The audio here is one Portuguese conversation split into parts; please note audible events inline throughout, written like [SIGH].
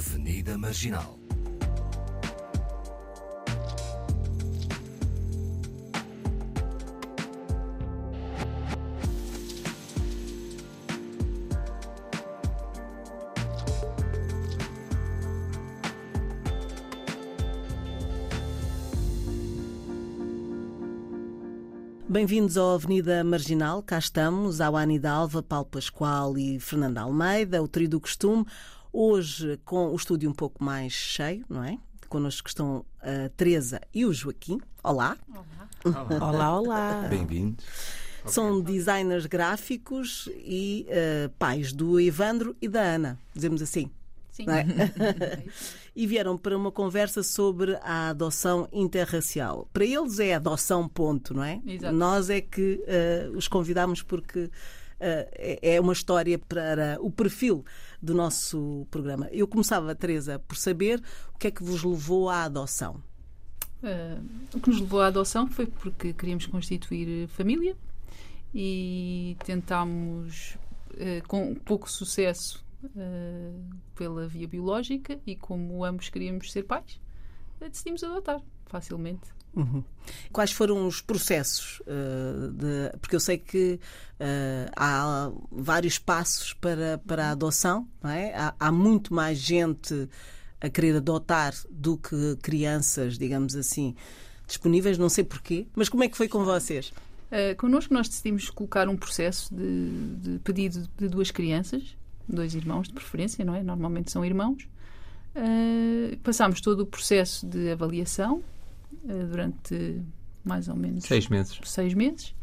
Avenida Marginal. Bem-vindos à Avenida Marginal, cá estamos, ao Ani Dalva, Paulo Pascoal e Fernanda Almeida, o trio do costume, hoje com o estúdio um pouco mais cheio, não é? Connosco estão a Teresa e o Joaquim. Olá. Olá. olá, olá. [LAUGHS] Bem-vindos. São designers gráficos e uh, pais do Evandro e da Ana, dizemos assim. Sim. É? [LAUGHS] e vieram para uma conversa sobre a adoção interracial. Para eles é adoção, ponto, não é? Exato. Nós é que uh, os convidamos porque uh, é uma história para o perfil do nosso programa. Eu começava, Teresa, por saber o que é que vos levou à adoção. Uh, o que nos levou à adoção foi porque queríamos constituir família e tentámos, com pouco sucesso, Uh, pela via biológica e como ambos queríamos ser pais, uh, decidimos adotar facilmente. Uhum. Quais foram os processos? Uh, de, porque eu sei que há vários passos para, para a adoção, não é? há, há muito mais gente a querer adotar do que crianças, digamos assim, disponíveis, não sei porquê, mas como é que foi com vocês? Uh, connosco nós decidimos colocar um processo de, de pedido de duas crianças dois irmãos de preferência, não é? Normalmente são irmãos. Uh, passámos todo o processo de avaliação uh, durante mais ou menos seis meses. Seis meses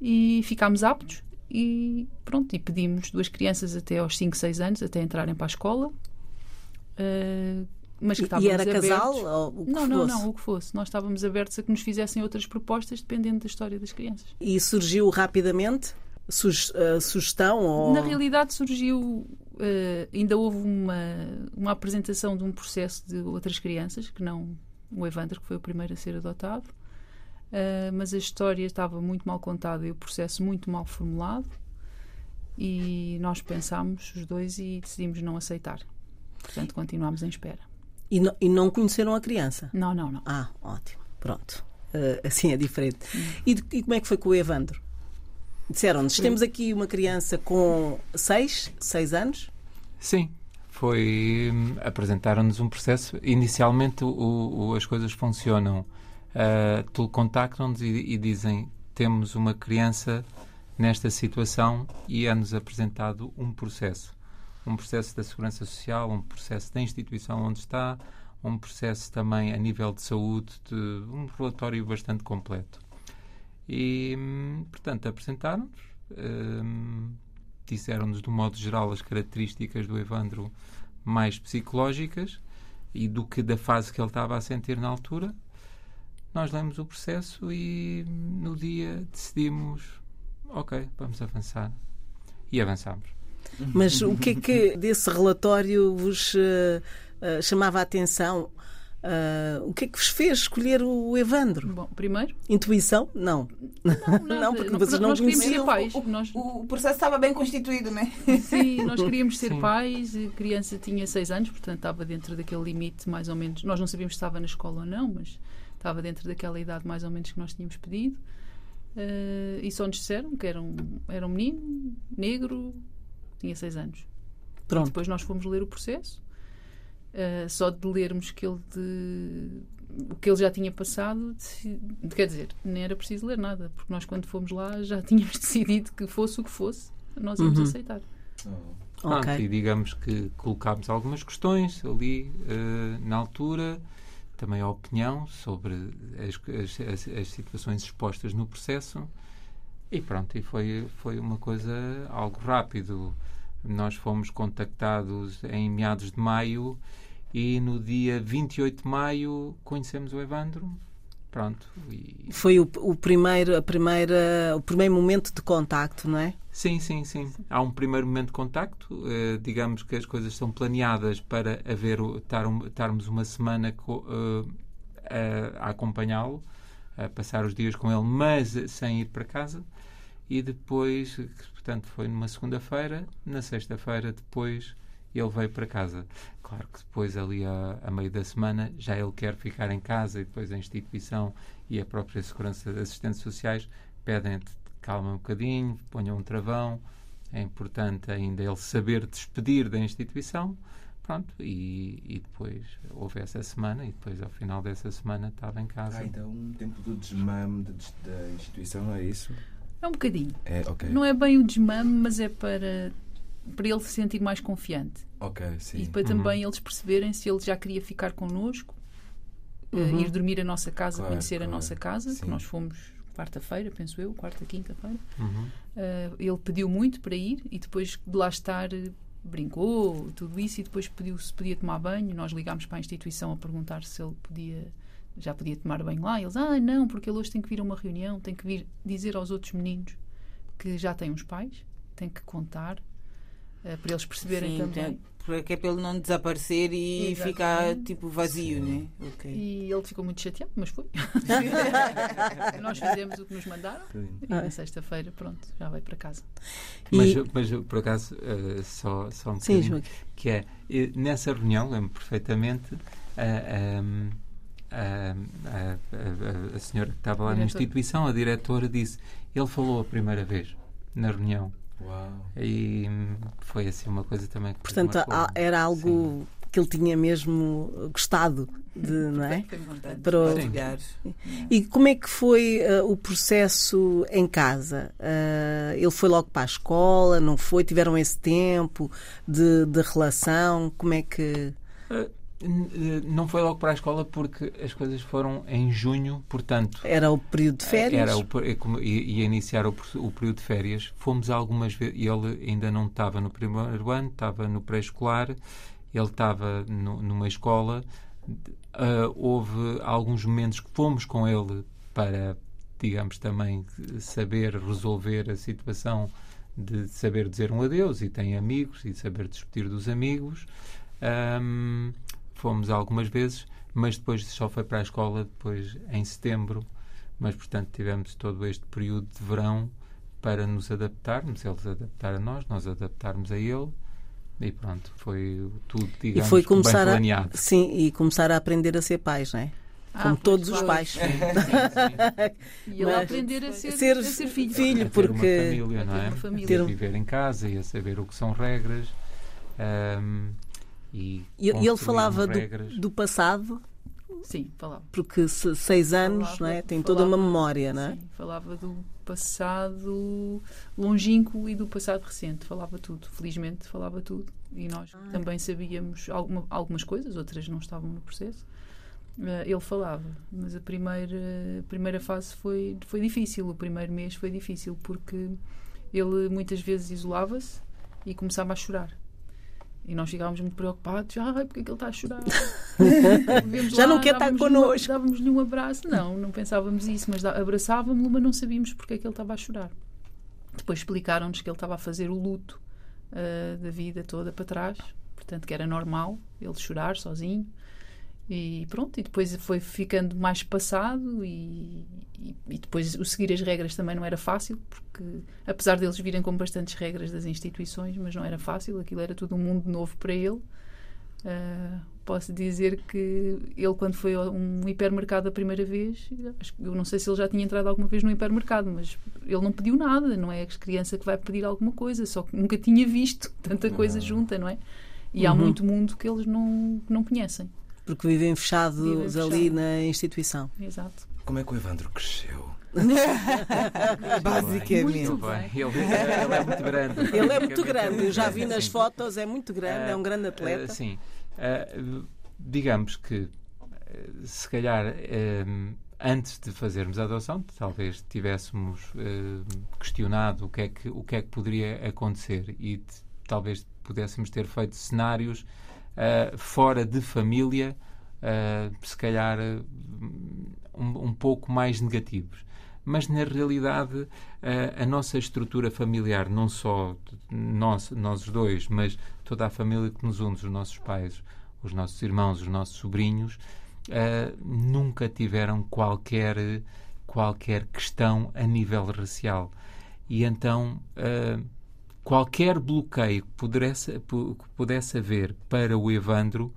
e ficámos aptos e pronto, e pedimos duas crianças até aos 5, 6 anos, até entrarem para a escola. Uh, mas que e era abertos. casal? Ou o que não, fosse? não, não, o que fosse. Nós estávamos abertos a que nos fizessem outras propostas dependendo da história das crianças. E surgiu rapidamente? uh, sugestão? Ou... Na realidade surgiu, uh, ainda houve uma, uma apresentação de um processo de outras crianças, que não o Evandro, que foi o primeiro a ser adotado, uh, mas a história estava muito mal contada e o processo muito mal formulado e nós pensámos os dois e decidimos não aceitar. Portanto, continuámos em espera. E não, e não conheceram a criança? Não, não, não. Ah, ótimo. Pronto. Uh, assim é diferente. E, e, como é que foi com o Evandro? Disseram-nos, temos aqui uma criança com 6, 6 anos? Sim. Foi. Apresentaram-nos um processo. Inicialmente, o, o, as coisas funcionam. Uh, contactam-nos e, e dizem: temos uma criança nesta situação e é-nos apresentado um processo. Um processo da Segurança Social, um processo da instituição onde está, um processo também a nível de saúde, de um relatório bastante completo. E, portanto, apresentaram-nos, um, disseram-nos, de modo geral, as características do Evandro mais psicológicas e do que da fase que ele estava a sentir na altura. Nós lemos o processo e no dia decidimos, ok, vamos avançar. E avançamos. Mas o que é que desse relatório vos uh, uh, chamava a atenção? Uh, o que é que vos fez escolher o Evandro? Bom, primeiro. Intuição? Não. Não, [LAUGHS] não porque vocês não nós conheciam. Pais. O, nós... o, processo estava bem constituído, não é? Sim, nós queríamos ser Sim. pais. A criança tinha seis anos, portanto estava dentro daquele limite, mais ou menos. Nós não sabíamos se estava na escola ou não, mas estava dentro daquela idade, mais ou menos, que nós tínhamos pedido. Uh, e só nos disseram que era um, era um menino, negro, tinha seis anos. Pronto. E depois nós fomos ler o processo. Uh, só de lermos que ele de, o que ele já tinha passado, de, quer dizer, nem era preciso ler nada, porque nós quando fomos lá já [LAUGHS] tínhamos decidido que fosse o que fosse, nós íamos Uhum. aceitar. Pronto, Ok. e digamos que colocámos algumas questões ali eh, na altura, também a opinião sobre as, as- as- as situações expostas no processo e pronto, e foi, foi uma coisa algo rápido. Nós fomos contactados em meados de maio e no dia 28 de maio conhecemos o Evandro. Pronto, e Foi o, o primeiro, a primeira, o primeiro momento de contacto, não é? Sim, sim, sim. Há um primeiro momento de contacto. eh, digamos que as coisas são planeadas para haver, o- estar um- estarmos uma semana co- eh, a, a acompanhá-lo, a passar os dias com ele, mas sem ir para casa. E depois, portanto, foi numa segunda-feira. Na sexta-feira, depois, ele veio para casa. Claro que depois, ali a, a meio da semana, já ele quer ficar em casa e depois a instituição e a própria Segurança de Assistentes Sociais pedem-te calma um bocadinho, ponham um travão. É importante ainda ele saber despedir da instituição. Pronto, e, e depois houve essa semana e depois ao final dessa semana estava em casa. Ah, então um tempo do desmame de- de- da instituição, é isso? É um bocadinho. É, ok. Não é bem o desmame, mas é para, para ele se sentir mais confiante. Ok, sim. E para também eles perceberem se ele já queria ficar connosco, eh, Uhum. ir dormir a nossa casa, Claro, conhecer a claro. nossa casa, Sim. que nós fomos quarta-feira, penso eu, quarta, quinta-feira. Uhum. Eh, ele pediu muito para ir e depois de lá estar brincou, tudo isso, e depois pediu se podia tomar banho. Nós ligámos para a instituição a perguntar se ele podia já podia tomar banho lá. E eles, ah, não, porque ele hoje tem que vir a uma reunião, tem que vir dizer aos outros meninos que já têm uns pais, tem que contar eh, para eles perceberem Sim, também. porque é para ele não desaparecer e Exatamente. ficar tipo vazio, né? Ok. E ele ficou muito chateado, mas foi. [LAUGHS] Nós fizemos o que nos mandaram Sim. e na sexta-feira, pronto, já vai para casa. Mas, E- mas por acaso, eh, só, só um Sim, bocadinho, Joaquim. que é, eh, nessa reunião, lembro perfeitamente, a, a, a, a- a senhora que estava lá na instituição, a diretora, disse, ele falou a primeira vez na reunião. Uau. E hum, foi assim uma coisa também que Portanto, há- era algo que ele tinha mesmo gostado de, não é? Para o- Sim. Olhar. E como é que foi eh, o processo em casa? Eh, ele foi logo para a escola, não foi? Tiveram esse tempo de, de relação? Como é que. Eh, Não foi logo para a escola porque as coisas foram em junho, portanto, Era o período de férias? Era o, é ia ia iniciar o, o período de férias. Fomos algumas vezes. Ele ainda não estava no primeiro ano, estava no pré-escolar. Ele estava no- numa escola. Ah, houve alguns momentos que fomos com ele para, digamos, também saber resolver a situação de saber dizer um adeus e tem amigos e saber despedir dos amigos. Ahm, fomos algumas vezes, mas depois só foi para a escola depois em setembro mas portanto tivemos todo este período de verão para nos adaptarmos, eles adaptar a nós, nós adaptarmos a ele e pronto, foi tudo, E digamos, foi bem começar a, planeado. sim, e começar a aprender a ser pais, não é? Ah, Como pois, todos os pais. Sim, sim, sim. [LAUGHS] E ele Mas- aprender a ser, Ser a ser filho. filho, A ter porque- uma família, não A ter é? uma família. Ter A um- viver em casa e a saber o que são regras ahm, e, E, ele falava regras. do, do passado, Sim, falava. porque se- seis anos, Falava- não é? Tem toda uma falava- memória, não é? Sim, falava do passado longínquo e do passado recente. Falava tudo. Felizmente falava tudo. E nós Ah. também sabíamos alguma- algumas coisas, outras não estavam no processo. Eh, ele falava, mas a primeira, a primeira fase foi, foi difícil. O primeiro mês foi difícil porque ele muitas vezes isolava-se e começava a chorar. E nós ficávamos muito preocupados. Ai, porque é que ele está a chorar? [LAUGHS] Já lá, não quer estar connosco. Dávamos-lhe um abraço. Não, não pensávamos isso, mas abraçávamos-lo, mas não sabíamos porque é que ele estava a chorar. Depois explicaram-nos que ele estava a fazer o luto ah, da vida toda para trás, portanto, que era normal ele chorar sozinho. E pronto, e depois foi ficando mais passado e, e, e depois o seguir as regras também não era fácil, porque apesar deles virem com bastantes regras das instituições, mas não era fácil, aquilo era tudo um mundo novo para ele. Ah, posso dizer que ele, quando foi a um hipermercado a primeira vez, eu não sei se ele já tinha entrado alguma vez no hipermercado, mas ele não pediu nada, não é a criança que vai pedir alguma coisa, só que nunca tinha visto tanta coisa Não. junta, não é? E há Uhum. muito mundo que eles não, que não conhecem. Porque vivem fechados Vivem ali fechados. na instituição. Exato. Como é que o Evandro cresceu? [LAUGHS] Basicamente. Muito Bem, ele, ele é muito grande. Ele é muito grande, eu já vi nas Sim. fotos, é muito grande, é um grande atleta. sim. Ah, digamos que, se calhar, antes de fazermos a adoção, talvez tivéssemos questionado o que, é que, o que é que poderia acontecer e talvez pudéssemos ter feito cenários ah, fora de família, ah, se calhar eh, um, um pouco mais negativos. Mas, na realidade, a, nossa estrutura familiar, não só nós, nós dois, mas toda a família que nos une, os nossos pais, os nossos irmãos, os nossos sobrinhos, nunca tiveram qualquer, qualquer questão a nível racial. E então, qualquer bloqueio que pudesse, pu- que pudesse haver para o Evandro,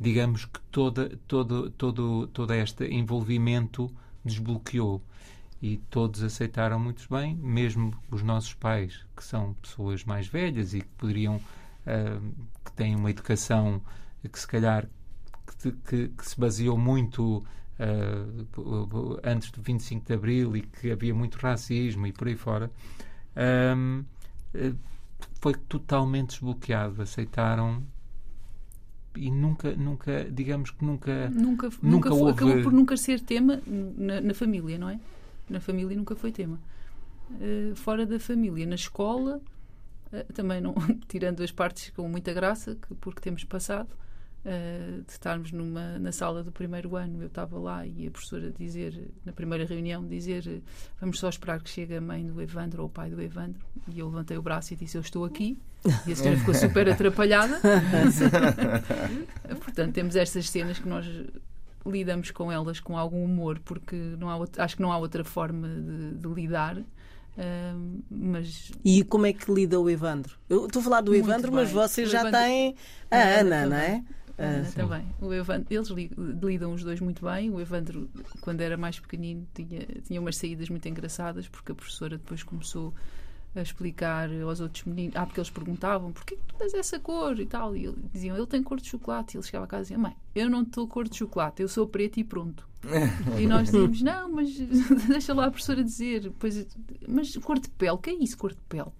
digamos que toda, todo, todo, todo este envolvimento desbloqueou. E todos aceitaram muito bem, mesmo os nossos pais, que são pessoas mais velhas e que poderiam, ah, que têm uma educação que se calhar que, que- que se baseou muito ah, p- antes do 25 de Abril e que havia muito racismo e por aí fora, ahm, eh, foi totalmente desbloqueado. Aceitaram e nunca, nunca, digamos que nunca. Nunca, Nunca nunca foi- houve- acabou por nunca ser tema na, na família, não é? Na família nunca foi tema. Eh, fora da família, na escola, eh, também não, [LAUGHS] tirando as partes com muita graça, que, porque temos passado, eh, de estarmos numa, na sala do primeiro ano, eu estava lá e a professora dizer, na primeira reunião, dizer vamos só esperar que chegue a mãe do Evandro ou o pai do Evandro. E eu levantei o braço e disse eu estou aqui. E a senhora ficou super [LAUGHS] atrapalhada. [LAUGHS] Portanto, temos estas cenas que nós lidamos com elas com algum humor, porque não há acho que não há outra forma de, de lidar. Ahm, mas E como é que lida o Evandro? Eu estou a falar do Muito Evandro, mas bem. vocês O já Evandro- têm a A Ana, Ana não é? A Ana também. O Evandro, eles li- lidam os dois muito bem. O Evandro, quando era mais pequenino, tinha, tinha umas saídas muito engraçadas, porque a professora depois começou a explicar aos outros meninos. Ah, porque eles perguntavam porquê que tu tens essa cor e tal. E ele- diziam, ele tem cor de chocolate. E ele chegava a casa e dizia, mãe, eu não estou cor de chocolate, eu sou preto e pronto. [LAUGHS] E nós dizíamos, não, mas [LAUGHS] deixa lá a professora dizer. Depois, mas cor de pele, o que é isso, cor de pele?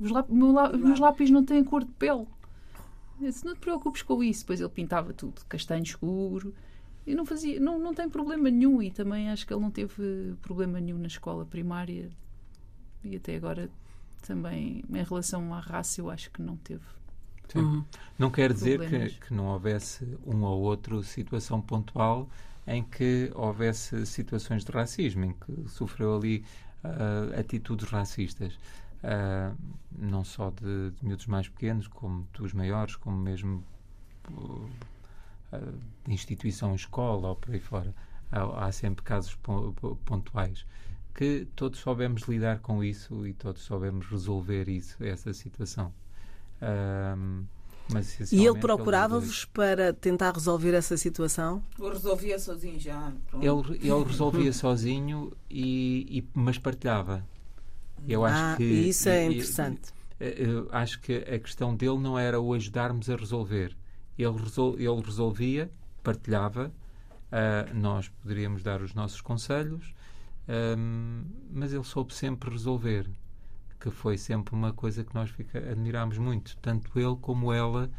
Os, lá- o meu lá- os meus lápis não têm cor de pele. Eu disse, não te preocupes com isso. Depois ele pintava tudo, castanho escuro. E não fazia, não, não tem problema nenhum. E também acho que ele não teve problema nenhum na escola primária. E até agora também, em relação à raça, eu acho que não teve. Sim. Uhum. Não quer dizer que, que não houvesse um ou outro situação pontual em que houvesse situações de racismo, em que sofreu ali ah, atitudes racistas. Ah, não só de, de miúdos mais pequenos, como dos maiores, como mesmo ah, de instituição escola ou por aí fora. Há, há sempre casos pon- pon- pontuais que todos soubemos lidar com isso e todos soubemos resolver isso, essa situação. Mas E ele essencialmente procurava-vos para tentar resolver essa situação? Eu resolvia sozinho já. pronto. Ele, ele [LAUGHS] resolvia sozinho, e, e- mas partilhava. Eu acho ah, que isso é e- e- interessante. eh, eu acho que a questão dele não era o ajudarmos a resolver. Ele, resol, ele resolvia, partilhava, ah, nós poderíamos dar os nossos conselhos, ahm, mas ele soube sempre resolver, que foi sempre uma coisa que nós fica, admirámos muito. Tanto ele como ela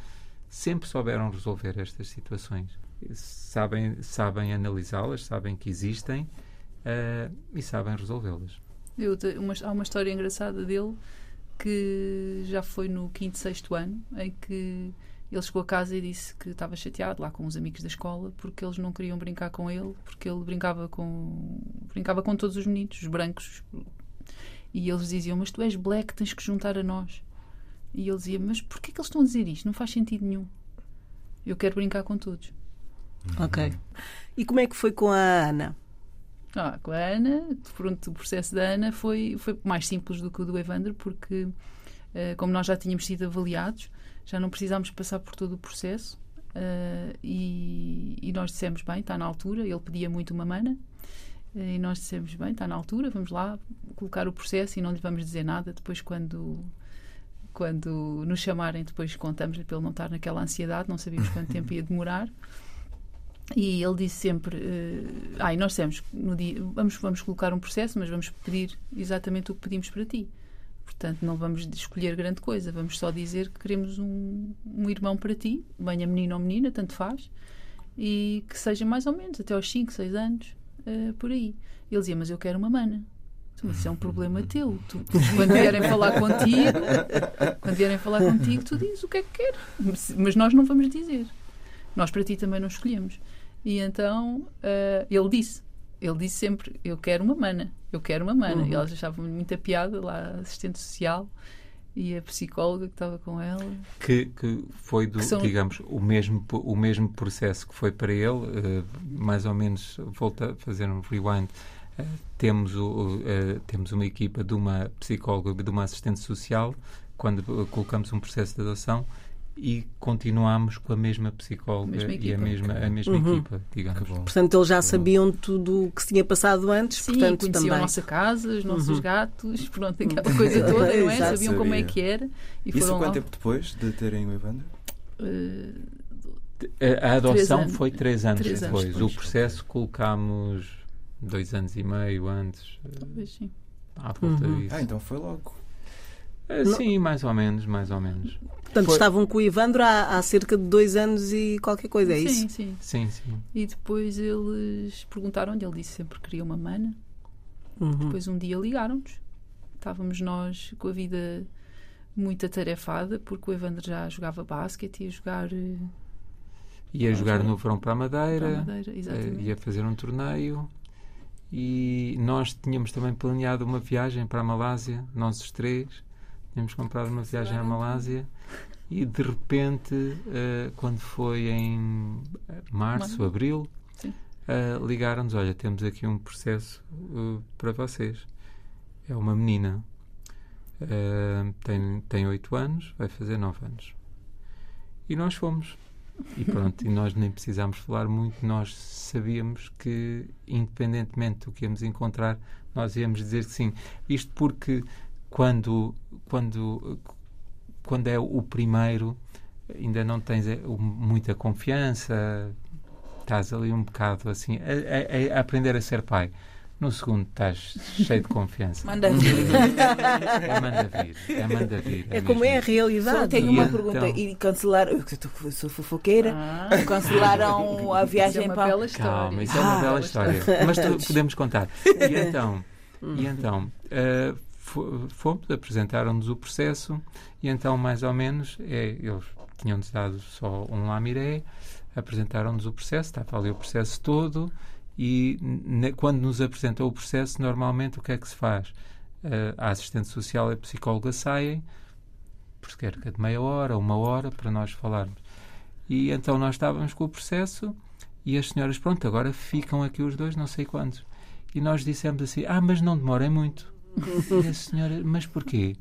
sempre souberam resolver estas situações. Sabem, sabem analisá-las, sabem que existem ah, e sabem resolvê-las. Eu te- uma- há uma história engraçada dele que já foi no quinto, sexto ano, em que ele chegou a casa e disse que estava chateado lá com os amigos da escola porque eles não queriam brincar com ele, porque ele brincava com brincava com todos os meninos, os brancos. E eles diziam: Mas tu és black, tens que juntar a nós. E ele dizia: Mas porquê que eles estão a dizer isto? Não faz sentido nenhum. Eu quero brincar com todos. Ok. E como é que foi com a Ana? Ah, com a Ana, pronto, o processo da Ana foi, foi mais simples do que o do Evandro, porque eh, como nós já tínhamos sido avaliados, já não precisámos passar por todo o processo eh, e, e nós dissemos, bem, está na altura, ele pedia muito uma mana, eh, e nós dissemos, bem, está na altura, vamos lá colocar o processo e não lhe vamos dizer nada, depois quando quando nos chamarem, depois contamos-lhe para ele não estar naquela ansiedade, não sabíamos quanto tempo ia demorar. E ele disse sempre: eh, Ah, e nós dissemos, no dia, vamos, vamos colocar um processo, mas vamos pedir exatamente o que pedimos para ti. Portanto, não vamos escolher grande coisa, vamos só dizer que queremos um, um irmão para ti, venha menino ou menina, tanto faz, e que seja mais ou menos até aos 5, 6 anos, eh, por aí. Ele dizia: Mas eu quero uma mana. Mas isso é um problema teu. Tu, quando vierem falar contigo, quando vierem falar contigo, tu dizes o que é que queres. Mas nós não vamos dizer. Nós para ti também não escolhemos. E então eh, ele disse, ele disse sempre, eu quero uma mana, eu quero uma mana. Uhum. E elas achavam muita piada, lá a assistente social e a psicóloga que estava com ela. que, que foi do, Que são- digamos, o mesmo, o mesmo processo que foi para ele, eh, mais ou menos, volta a fazer um rewind, eh, temos, o, eh, temos uma equipa de uma psicóloga e de uma assistente social, quando uh, colocamos um processo de adoção e continuamos com a mesma psicóloga Mesma e a mesma, a mesma Uhum. equipa, digamos. Que bom. Portanto, eles já sabiam tudo o que se tinha passado antes, Sim, portanto, conheciam também. a nossa casa, os nossos Uhum. gatos, pronto, [LAUGHS] aquela coisa toda, não é? Sabiam como é Sabia. que era. E Isso foram quanto lá. tempo depois de terem o Evandro? eh, A, a adoção anos. foi três anos Três anos depois. depois. O processo colocámos dois anos e meio antes, uh, talvez sim. à volta Uhum. disso. Ah, então foi logo. Uh, Sim, mais ou menos, mais ou menos. Portanto, Foi- estavam com o Ivandro há, há cerca de dois anos e qualquer coisa, é sim, isso? sim. Sim, sim. E depois eles perguntaram-lhe, ele disse sempre que queria uma mana. Uhum. Depois um dia ligaram-nos. Estávamos nós com a vida muito atarefada, porque o Evandro já jogava basquete, ia jogar eh, Ia jogar no verão para a Madeira, para a Madeira. Exatamente. ia fazer um torneio e nós tínhamos também planeado uma viagem para a Malásia, nós os três. Tínhamos comprado uma viagem à Malásia e de repente, uh, quando foi em março, Maio. abril, uh, ligaram-nos: Olha, temos aqui um processo uh, para vocês. É uma menina, tem, tem 8 anos, vai fazer 9 anos. E nós fomos. E pronto, e nós nem precisámos falar muito, nós sabíamos que, independentemente do que íamos encontrar, nós íamos dizer que sim. Isto porque quando, quando, quando é o primeiro, ainda não tens eh, muita confiança, estás ali um bocado assim, a, a- a aprender a ser pai. No segundo estás cheio de confiança. Manda vir. É manda vir, é manda vir. É como é a realidade. Só tenho E uma então? pergunta. E cancelaram. Eu sou fofoqueira. Ah, Cancelaram a isso é viagem uma para. bela história. Calma, isso é uma Ah, bela história. Mas tu- [LAUGHS] podemos contar. E então, e então fo- fomos, apresentaram-nos o processo e então, mais ou menos, é, eles tinham-nos dado só um lamiré, apresentaram-nos o processo, estava ali o processo todo e quando nos apresentam o processo, normalmente o que é que se faz? Eh, a assistente social e a psicóloga saem por cerca de meia hora, uma hora, para nós falarmos. E então nós estávamos com o processo e as senhoras, pronto, agora ficam aqui os dois, não sei quantos. E nós dissemos assim: ah, mas não demorem muito. E a senhora, mas porquê?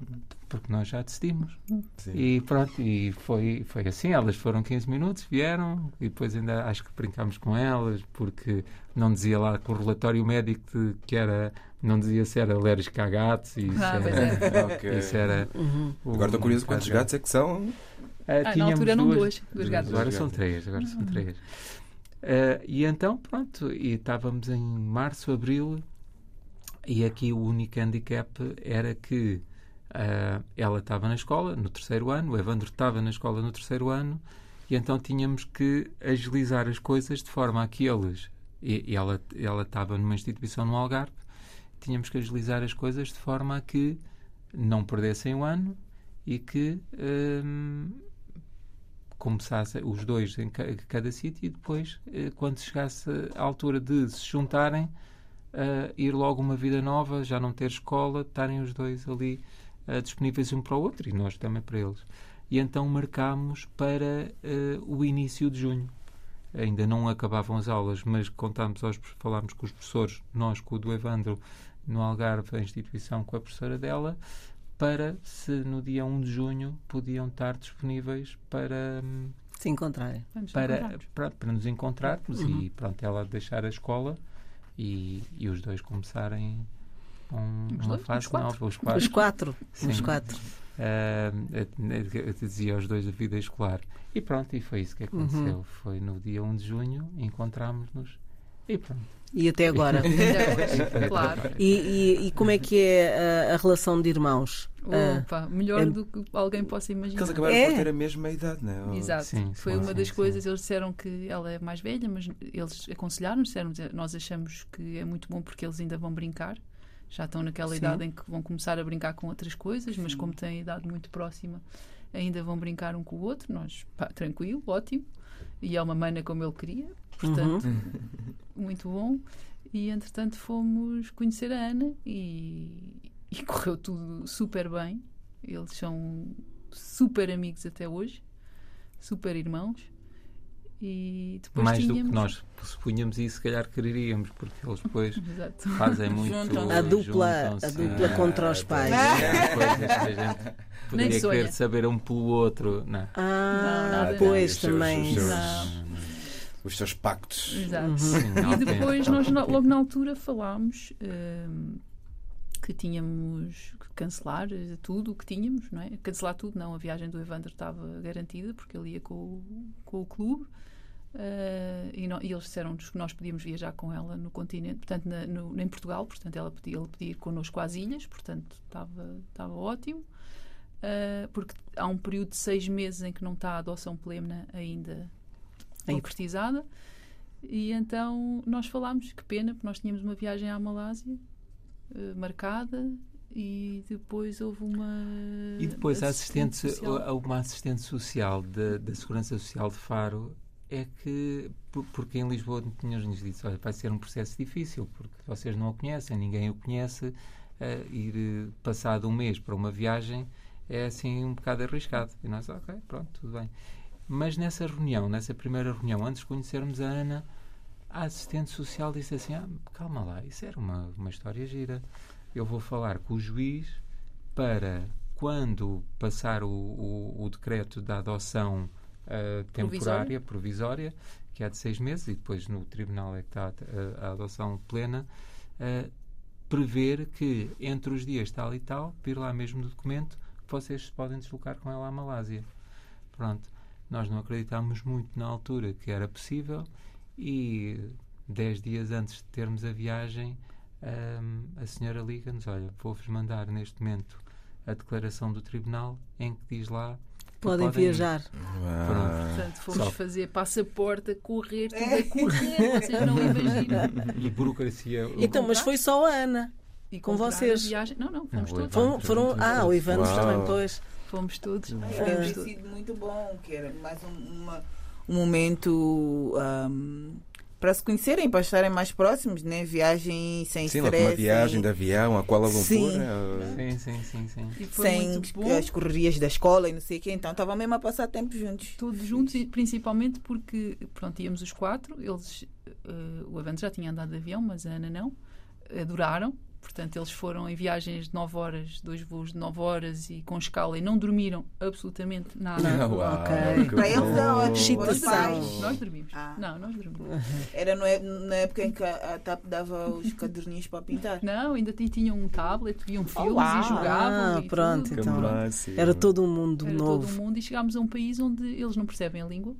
Porque nós já decidimos. Sim. E pronto, e foi, foi assim. Elas foram 15 minutos, vieram, e depois ainda acho que brincámos com elas, porque não dizia lá com o relatório médico de- que era, não dizia se era alérgica a gatos, e isso Ah, pois era. [LAUGHS] Ok. Isso era Uhum. o- Agora estou curioso quantos gatos é que são. Ah, Ah, na altura eram duas, duas gatas. Agora são três, agora são três. Ah, e então, pronto, e estávamos em março, abril, e aqui o único handicap era que ah, ela estava na escola no terceiro ano, o Evandro estava na escola no terceiro ano, e então tínhamos que agilizar as coisas de forma a que eles, e, e ela, ela estava numa instituição no Algarve, tínhamos que agilizar as coisas de forma a que não perdessem o ano e que hum, começassem os dois em ca- cada sítio e depois, eh, quando chegasse à altura de se juntarem, eh, ir logo uma vida nova, já não ter escola, estarem os dois ali eh, disponíveis um para o outro e nós também para eles. E então marcámos para eh, o início de junho. Ainda não acabavam as aulas, mas contámos aos, falámos com os professores, nós com o do Evandro, no Algarve, a instituição com a professora dela, para se no dia 1 de junho podiam estar disponíveis para, hum, Se encontrarem. Para, para, para nos encontrarmos Uhum. e pronto, ela deixar a escola e, e os dois começarem um- Os uma dois? fase Os quatro? nova, os Os quatro. quatro. Os quatro. Ah, eu, eu dizia aos dois da vida escolar. E pronto, e foi isso que aconteceu. Uhum. Foi no dia 1 de junho, encontrámos-nos e pronto. E até agora. [LAUGHS] Claro. E, e- e como é que é a, a relação de irmãos? Ah, Opa, melhor é- do que alguém possa imaginar. eles acabaram É. por ter a mesma idade, não é? Exato. Sim, Foi sim, uma sim, das sim. coisas. Eles disseram que ela é mais velha, mas eles aconselharam, disseram nós achamos que é muito bom porque eles ainda vão brincar. Já estão naquela Sim. idade em que vão começar a brincar com outras coisas, mas como têm a idade muito próxima, ainda vão brincar um com o outro. Nós, pá, tranquilo, ótimo. E é uma mana como ele queria, portanto, uhum. muito bom. E entretanto fomos conhecer a Ana e, e correu tudo super bem. Eles são super amigos até hoje, super irmãos. E depois Mais tínhamos. do que nós supunhamos e se calhar quereríamos, porque eles depois fazem muito. A dupla, a dupla Ah, contra os pais. é. Poderia querer saber um pelo outro. Não. Não, Ah, nada pois Os seus- também. Os seus, Não. Os seus pactos. Exato. Sim, E depois, nós logo na altura falámos hum, que tínhamos que cancelar tudo o que tínhamos, não é? Cancelar tudo, não. A viagem do Evandro estava garantida porque ele ia com, o- com o clube. eh, e, nó- e eles disseram-nos que nós podíamos viajar com ela no continente, portanto, na- no- em Portugal, portanto, ela podia, ele podia ir connosco às ilhas, portanto, estava, estava ótimo. Eh, porque há um período de seis meses em que não está a adoção plena ainda Aí. concretizada. E então nós falámos, que pena, porque nós tínhamos uma viagem à Malásia eh, marcada e depois houve uma. E depois a assistente, social. a- uma assistente social da, da Segurança Social de Faro é que, por- porque em Lisboa tinham-nos dito, olha, vai ser um processo difícil, porque vocês não o conhecem, ninguém o conhece, eh, ir eh, passado um mês para uma viagem é assim um bocado arriscado. E nós, ok, pronto, tudo bem. Mas nessa reunião, nessa primeira reunião, antes de conhecermos a Ana, a assistente social disse assim, ah, calma lá, isso era uma, uma história gira. Eu vou falar com o juiz para quando passar o, o, o decreto da adoção ah, temporária, provisória, que é de seis meses, e depois no tribunal é que está a, a adoção plena, ah, prever que entre os dias tal e tal, vir lá mesmo no documento, que vocês podem deslocar com ela à Malásia. Pronto. Nós não acreditámos muito na altura que era possível e dez dias antes de termos a viagem, ahm, a senhora liga-nos, olha, vou-vos mandar neste momento a declaração do tribunal em que diz lá Podem podem ir." viajar. Ah, Portanto, fomos Só- fazer passaporte a correr, tudo a correr, vocês não [LAUGHS] imaginam. E burocracia. Então, mas foi só a Ana. E Com vocês? Viagem. Não, não, fomos Não, todos. Foram, foram, ah, o Uau. também, pois. Fomos todos. Deve ter sido muito bom, que era mais um, uma- um momento ahm, para se conhecerem, para estarem mais próximos, né? Viagem sem sim, logo estresse. uma viagem sem- de avião a Kuala Lumpur. Sim. eh, Sim, sim, sim, sim. Foi sem as correrias da escola e não sei o quê. Então estava mesmo a passar tempo juntos. Todos juntos, e principalmente porque, pronto, íamos os quatro. Eles, eh, o Evandro já tinha andado de avião, mas a Ana não. Adoraram. Portanto, eles foram em viagens de 9 horas, dois voos de 9 horas e com escala e não dormiram absolutamente nada. Não. Uau, Ok. que Para eles é ótimo. Excitação. Pais. Nós dormimos. Ah. Não, nós dormimos. Era no é- na época em que a a TAP dava os caderninhos para pintar. Não, ainda tinham um tablet, viam filmes uau. e jogavam. Ah, e pronto, tudo. Então. Era todo um mundo Era novo. todo o mundo e chegámos a um país onde eles não percebem a língua.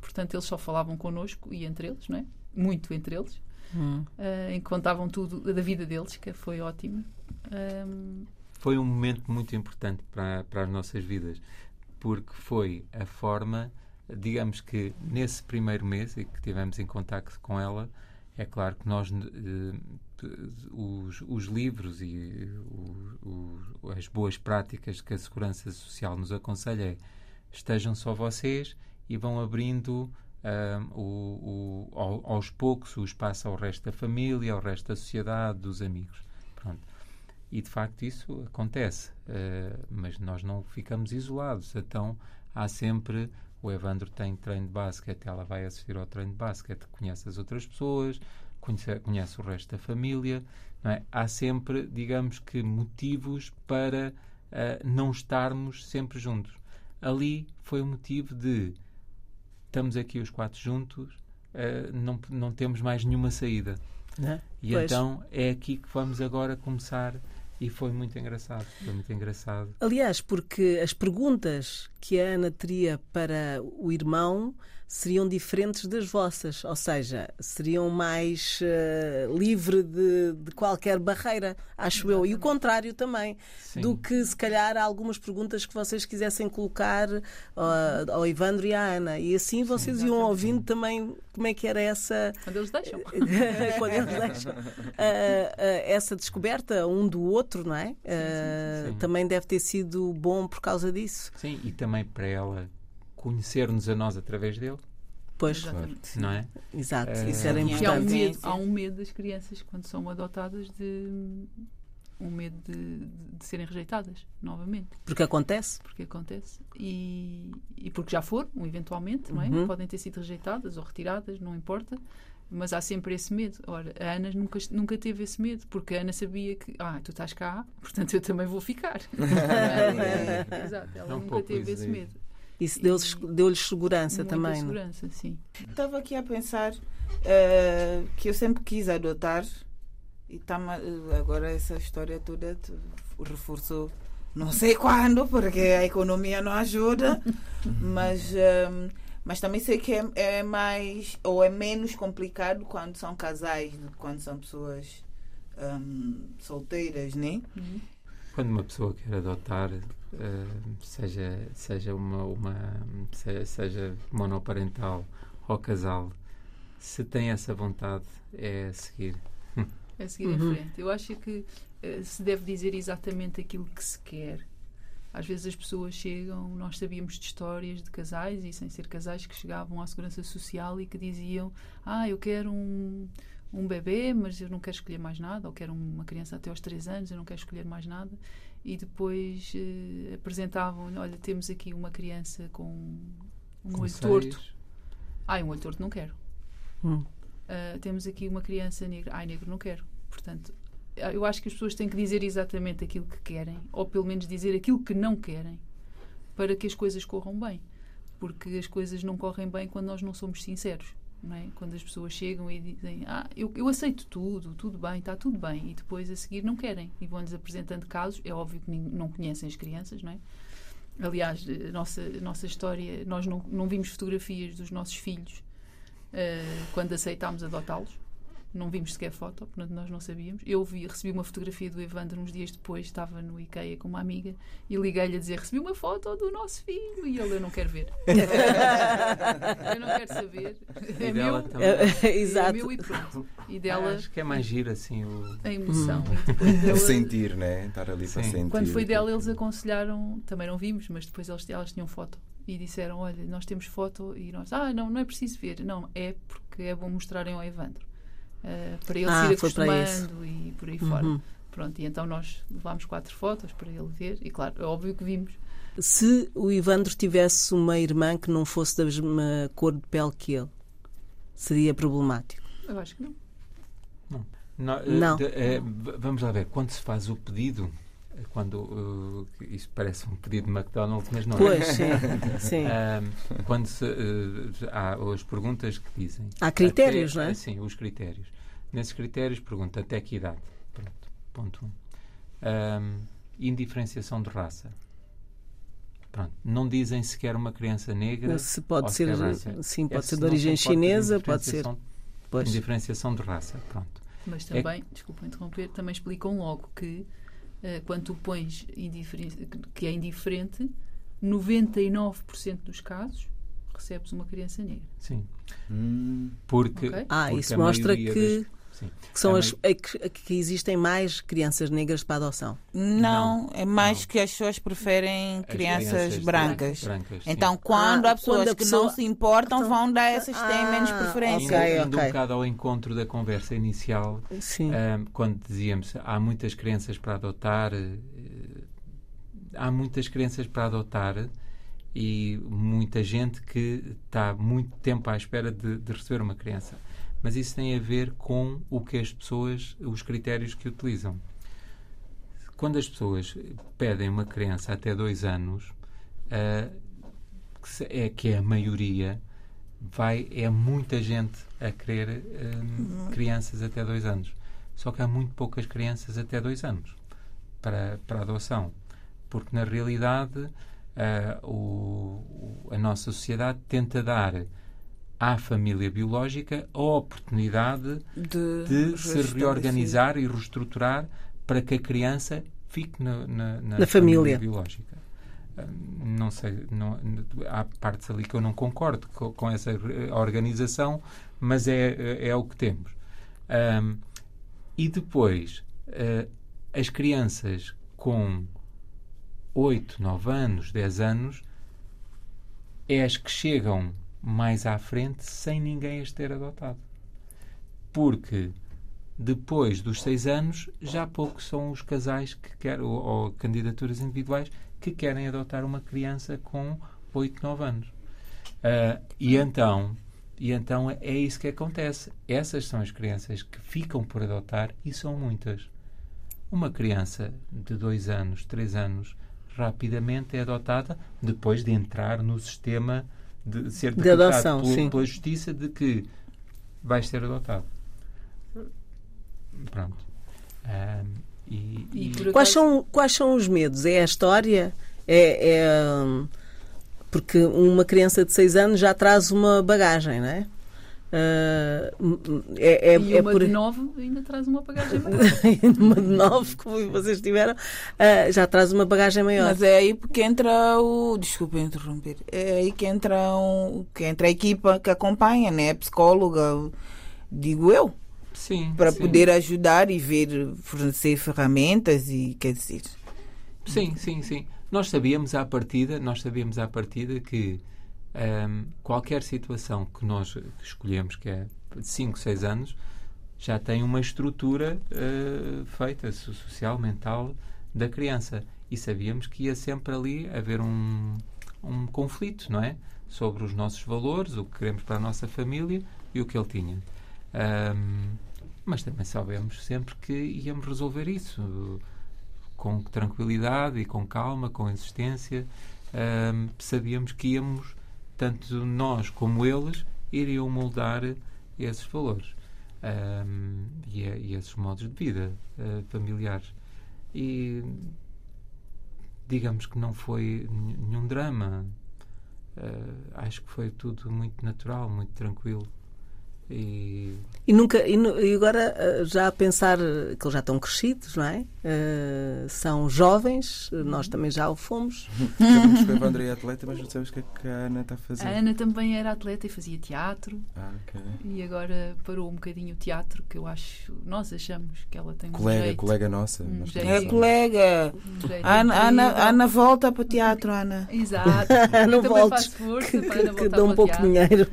Portanto, eles só falavam connosco e entre eles, não é? Muito entre eles. Hum. eh, em que contavam tudo da vida deles, que foi ótimo. Ahm, Foi um momento muito importante para, para as nossas vidas, porque foi a forma, digamos que nesse primeiro mês em que tivemos em contacto com ela, é claro que nós, eh, os, os livros e o- o- as boas práticas que a Segurança Social nos aconselha é estejam só vocês e vão abrindo o, o- ao- aos poucos o espaço ao resto da família, ao resto da sociedade, dos amigos. Pronto. E de facto isso acontece, eh, mas nós não ficamos isolados. Então há sempre. O Evandro tem treino de basquete, ela vai assistir ao treino de basquete, conhece as outras pessoas, conhece, conhece o resto da família. É? Há sempre, digamos que, motivos para eh, não estarmos sempre juntos. Ali foi o motivo de estamos aqui os quatro juntos, eh, não, não temos mais nenhuma saída. né? E Pois. então é aqui que vamos agora começar e foi muito engraçado. Foi muito engraçado. Aliás, porque as perguntas que a Ana teria para o irmão seriam diferentes das vossas, ou seja, seriam mais eh, livre de, de qualquer barreira, acho eu. E o contrário também, Sim. do que se calhar algumas perguntas que vocês quisessem colocar ah, ao Ivandro e à Ana. E assim vocês iam ouvindo também como é que era essa. quando eles deixam. [LAUGHS] quando eles deixam ah, essa descoberta um do outro, não é? Sim, sim. Também deve ter sido bom por causa disso. Sim, e também para ela conhecer-nos a nós através dele, Pois, Exatamente. não é? exato, Eh, isso era Sim, E há um, importante. medo, há um medo das crianças quando são adotadas de, um medo de, de, de serem rejeitadas novamente, Porque acontece. porque acontece. E, e porque já foram, eventualmente, não é? Uhum. Podem ter sido rejeitadas ou retiradas, não importa. Mas há sempre esse medo. Ora, a Ana nunca, nunca teve esse medo, porque a Ana sabia que, ah, tu estás cá, portanto eu também vou ficar. [LAUGHS] [LAUGHS] Exato, ela É um nunca teve esse aí. medo. Isso deu-lhes deu segurança Muita também. não é? segurança, sim. Estava aqui a pensar eh, que eu sempre quis adotar e tá, eh, agora essa história toda reforçou. Não sei quando, porque a economia não ajuda, [LAUGHS] mas, ehm, mas também sei que é, é mais ou é menos complicado quando são casais do que quando são pessoas ehm, solteiras, né? Quando uma pessoa quer adotar, eh, seja, seja uma, uma seja, monoparental ou casal, se tem essa vontade, é seguir. a seguir Uhum. em frente. Eu acho que eh, se deve dizer exatamente aquilo que se quer. Às vezes as pessoas chegam, nós sabíamos de histórias de casais e sem ser casais que chegavam à segurança social e que diziam: Ah, eu quero um, um bebê, mas eu não quero escolher mais nada, ou quero uma criança até aos 3 anos, eu não quero escolher mais nada. E depois eh, apresentavam: Olha, temos aqui uma criança com um Com olho seis, torto. Ai, um olho torto não quero. Hum. Uh, temos aqui uma criança negra. Ai, negro não quero. Portanto, eu acho que as pessoas têm que dizer exatamente aquilo que querem, ou pelo menos dizer aquilo que não querem, para que as coisas corram bem. Porque as coisas não correm bem quando nós não somos sinceros. Não é? Quando as pessoas chegam e dizem Ah, eu, eu aceito tudo, tudo bem, está tudo bem, e depois a seguir não querem e vão-lhes apresentando casos. É óbvio que não conhecem as crianças, não é? Aliás, a nossa, a nossa história, nós não, não vimos fotografias dos nossos filhos eh, quando aceitámos adotá-los. Não vimos sequer foto, portanto nós não sabíamos. Eu vi, recebi uma fotografia do Evandro uns dias depois, estava no IKEA com uma amiga e liguei-lhe a dizer: Recebi uma foto do nosso filho. E ele: Eu não quero ver. [LAUGHS] eu não quero saber. E É dela meu, também. é [LAUGHS] Exato. meu e pronto. E dela, Acho que é mais giro assim o. a emoção. Hum. Dela, Sentir, né? Estar ali para Sim. sentir. quando foi dela, eles aconselharam, também não vimos, mas depois eles, elas tinham foto e disseram: Olha, nós temos foto e nós, ah, não, não é preciso ver. Não, é porque é bom mostrarem ao Evandro eh, para ele Ah, se ir acostumando e por aí fora. Uhum. Pronto, e então nós levámos quatro fotos para ele ver e, claro, é óbvio que vimos. Se o Ivandro tivesse uma irmã que não fosse da mesma cor de pele que ele, seria problemático. Eu acho que não. Não, Não. de- eh, v- vamos lá ver, quando se faz o pedido, quando eh, isso parece um pedido de McDonald's, mas não Pois, é. sim. [LAUGHS] sim. Ahm, quando se, eh, há as perguntas que dizem. Há critérios, até- não é? Sim, os critérios. Nesses critérios pergunta até que idade. Pronto, ponto um. Ahm, indiferenciação de raça. Pronto, não dizem sequer uma criança negra. Se pode ser, raça. sim, pode Esse ser de origem chinesa, pode ser. indiferenciação- Pois. Indiferenciação de raça, pronto. Mas É também, desculpa interromper, também explicam logo que eh, quando tu pões que é indiferente, 99% dos casos recebes uma criança negra. Sim. Hum, Porque. Ah, porque isso a mostra que, das- sim. que são a as, é que, que existem mais crianças negras para adoção. Não, é mais não. que as pessoas preferem As crianças, brancas. brancas, sim. Então, quando Ah, há pessoas quando a que pessoa- não se importam, Então- vão dar essas que têm menos Ah, preferência. ok. Indo, indo um bocado ao encontro da conversa inicial, Sim. ahm, quando dizíamos há muitas crianças para adotar, eh, há muitas crianças para adotar e muita gente que está muito tempo à espera de, de receber uma criança. Mas isso tem a ver com o que as pessoas, os critérios que utilizam. Quando as pessoas pedem uma criança até dois anos, se- é que é a maioria, vai é muita gente a querer hum, crianças até dois anos. Só que há muito poucas crianças até dois anos para, para adoção. Porque, na realidade, o- o- a nossa sociedade tenta dar à família biológica a oportunidade De, de se reorganizar e reestruturar para que a criança fique na, na, na Na família. biológica. Ah, Não sei, não, há partes ali que eu não concordo co- com, essa eh, organização, mas é, é o que temos. Ahm, e depois, eh, as crianças com 8, 9 anos, 10 anos, é as que chegam mais à frente sem ninguém as ter adotado. Porque Depois dos seis anos, já poucos são os casais que querem, ou, ou candidaturas individuais que querem adotar uma criança com 8, 9 anos. Uh, e então, e então é isso que acontece. Essas são as crianças que ficam por adotar e são muitas. Uma criança de 2 anos, 3 anos, rapidamente é adotada depois de entrar no sistema de ser de adoção, pelo, pela justiça de que vais ser adotado. Pronto. Um, e, e... Quais, são, quais são os medos? É a história? É, é, porque uma criança de 6 anos já traz uma bagagem, não é? Uh, é, é, e uma é por... de 9 ainda traz uma bagagem [LAUGHS] maior. uma de 9, como vocês tiveram, uh, já traz uma bagagem maior. Mas é aí que entra o. Desculpa interromper. É aí que entra, um, que entra a equipa que acompanha, né? A psicóloga, digo eu. Sim. Para sim. poder ajudar e ver, fornecer ferramentas e quer dizer. Sim, sim, sim. Nós sabíamos à partida, nós sabíamos à partida que um, qualquer situação que nós escolhemos, que é de 5, 6 anos, já tem uma estrutura uh, feita, social, mental, da criança. E sabíamos que ia sempre ali haver um, um conflito, não é? Sobre os nossos valores, o que queremos para a nossa família e o que ele tinha. Um, mas também sabemos sempre que íamos resolver isso com tranquilidade e com calma, com insistência. Um, sabíamos que íamos tanto nós como eles iriam moldar esses valores um, e, e, esses modos de vida uh, familiares. E digamos que não foi nenhum drama. Uh, acho que foi tudo muito natural, muito tranquilo. E, e nunca e, e, agora eh, já a pensar que eles já estão crescidos, não é? Uh, são jovens, nós também já o fomos. Sabemos que a Evandra é atleta, mas não sabemos o que, é que a Ana está a fazer. A Ana também era atleta e fazia teatro. Ah, okay. E agora parou um bocadinho o teatro, que eu acho, nós achamos que ela tem colega, um jeito. Colega nossa. Um é colega. Um Ana, Ana, Ana volta para o teatro, Ana. Exato. [LAUGHS] não voltes. Força que, para que dá um pouco de dinheiro.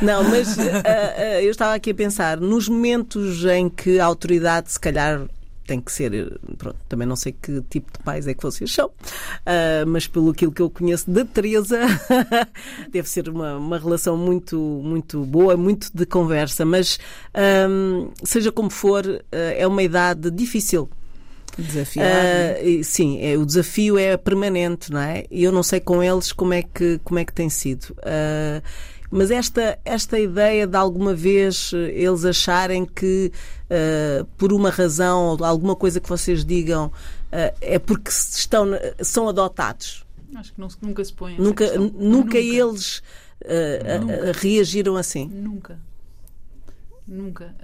Não, mas. Uh, [LAUGHS] eu estava aqui a pensar, nos momentos em que a autoridade, se calhar, tem que ser. Pronto, também não sei que tipo de pais é que vocês são, uh, mas pelo aquilo que eu conheço da Teresa, [LAUGHS] deve ser uma, uma relação muito, muito boa, muito de conversa, mas um, seja como for, uh, é uma idade difícil. Desafiado. Uh, sim, é, o desafio é permanente, não é? E eu não sei com eles como é que, como é que tem sido. Uh, mas esta, esta ideia de alguma vez eh, eles acharem que uh, por uma razão ou alguma coisa que vocês digam uh, é porque estão, são adotados. Acho que não, nunca se põe. Nunca, nunca, nunca, eles uh, nunca. reagiram assim. Nunca. Nunca.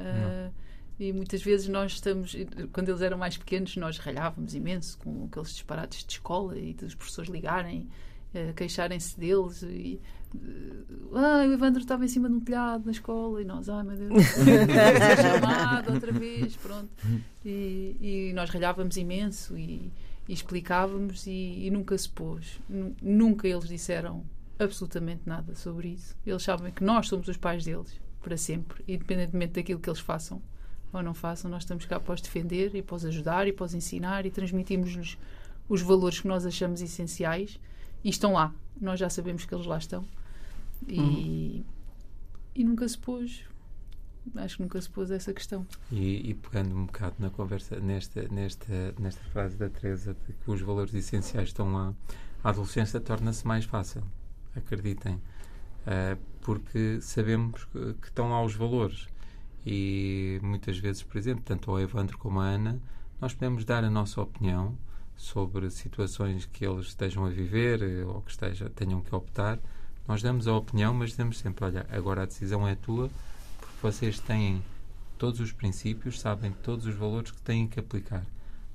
E muitas vezes nós estamos, quando eles eram mais pequenos, nós ralhávamos imenso com aqueles disparates de escola e dos professores ligarem, queixarem-se deles. E, ah, o Evandro estava em cima de um telhado na escola e nós, ai meu Deus, [LAUGHS] chamado outra vez, pronto. E, e nós ralhávamos imenso e, e explicávamos e, e, nunca se pôs. Nunca eles disseram absolutamente nada sobre isso. Eles sabem que nós somos os pais deles para sempre, independentemente daquilo que eles façam ou não façam, nós estamos cá para os defender e para os ajudar e para os ensinar e transmitimos-lhes os valores que nós achamos essenciais e estão lá. Nós já sabemos que eles lá estão e, uhum. e nunca se pôs. Acho que nunca se pôs essa questão. E, e, pegando um bocado na conversa, nesta, nesta, nesta frase da Teresa, de que os valores essenciais estão lá, a adolescência torna-se mais fácil, acreditem. Uh, porque sabemos que, que estão lá os valores. E muitas vezes, por exemplo, tanto ao Evandro como à Ana, nós podemos dar a nossa opinião sobre situações que eles estejam a viver eh, ou que esteja, tenham que optar nós damos a opinião, mas dizemos sempre: olha, agora a decisão é tua, porque vocês têm todos os princípios, sabem todos os valores que têm que aplicar.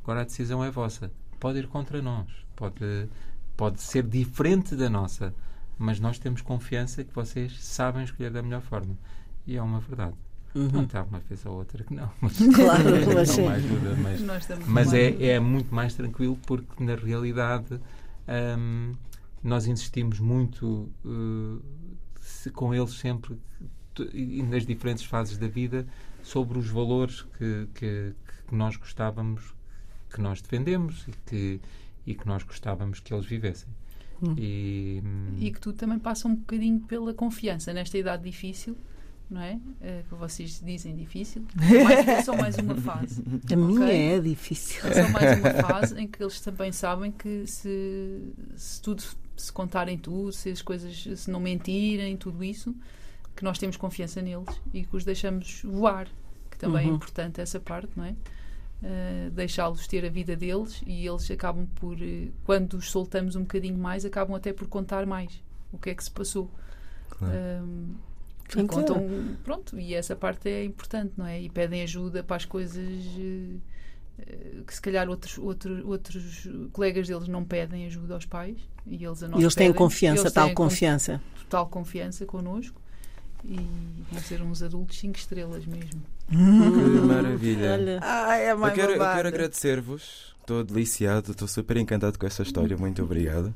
Agora a decisão é vossa. Pode ir contra nós, pode, pode ser diferente da nossa, mas nós temos confiança que vocês sabem escolher da melhor forma. E é uma verdade. Uhum. Não está uma vez ou outra que não, [LAUGHS] mas claro, mas não ajuda, mas, mas é, é muito mais tranquilo porque na realidade hum, nós insistimos muito uh, se, com eles sempre e nas diferentes fases da vida sobre os valores que, que, que nós gostávamos, que nós defendemos e que, e que nós gostávamos que eles vivessem. E, hum, E que tudo também passa um bocadinho pela confiança. Nesta idade difícil, não é? Eh, que vocês dizem difícil. [LAUGHS] É, mais, é só mais uma fase. A minha Ok? é difícil. É só mais uma [LAUGHS] fase em que eles também sabem que se, se tudo se contarem tudo, se as coisas se não mentirem, tudo isso, que nós temos confiança neles e que os deixamos voar, que também é Uhum. importante essa parte, não é? Uh, deixá-los ter a vida deles e eles acabam por, eh, quando os soltamos um bocadinho mais, acabam até por contar mais o que é que se passou. Claro. Um, e Portanto, contam, pronto, e essa parte é importante, não é? E pedem ajuda para as coisas eh, que se calhar outros, outros, outros colegas deles não pedem ajuda aos pais e eles a nós E eles têm pedem, confiança, eles tal têm con- confiança. total confiança connosco e vão ser uns adultos cinco estrelas mesmo. Que maravilha. Olha, Ai, é Eu quero, eu quero agradecer-vos. Estou deliciado, estou super encantado com essa história. Muito obrigado.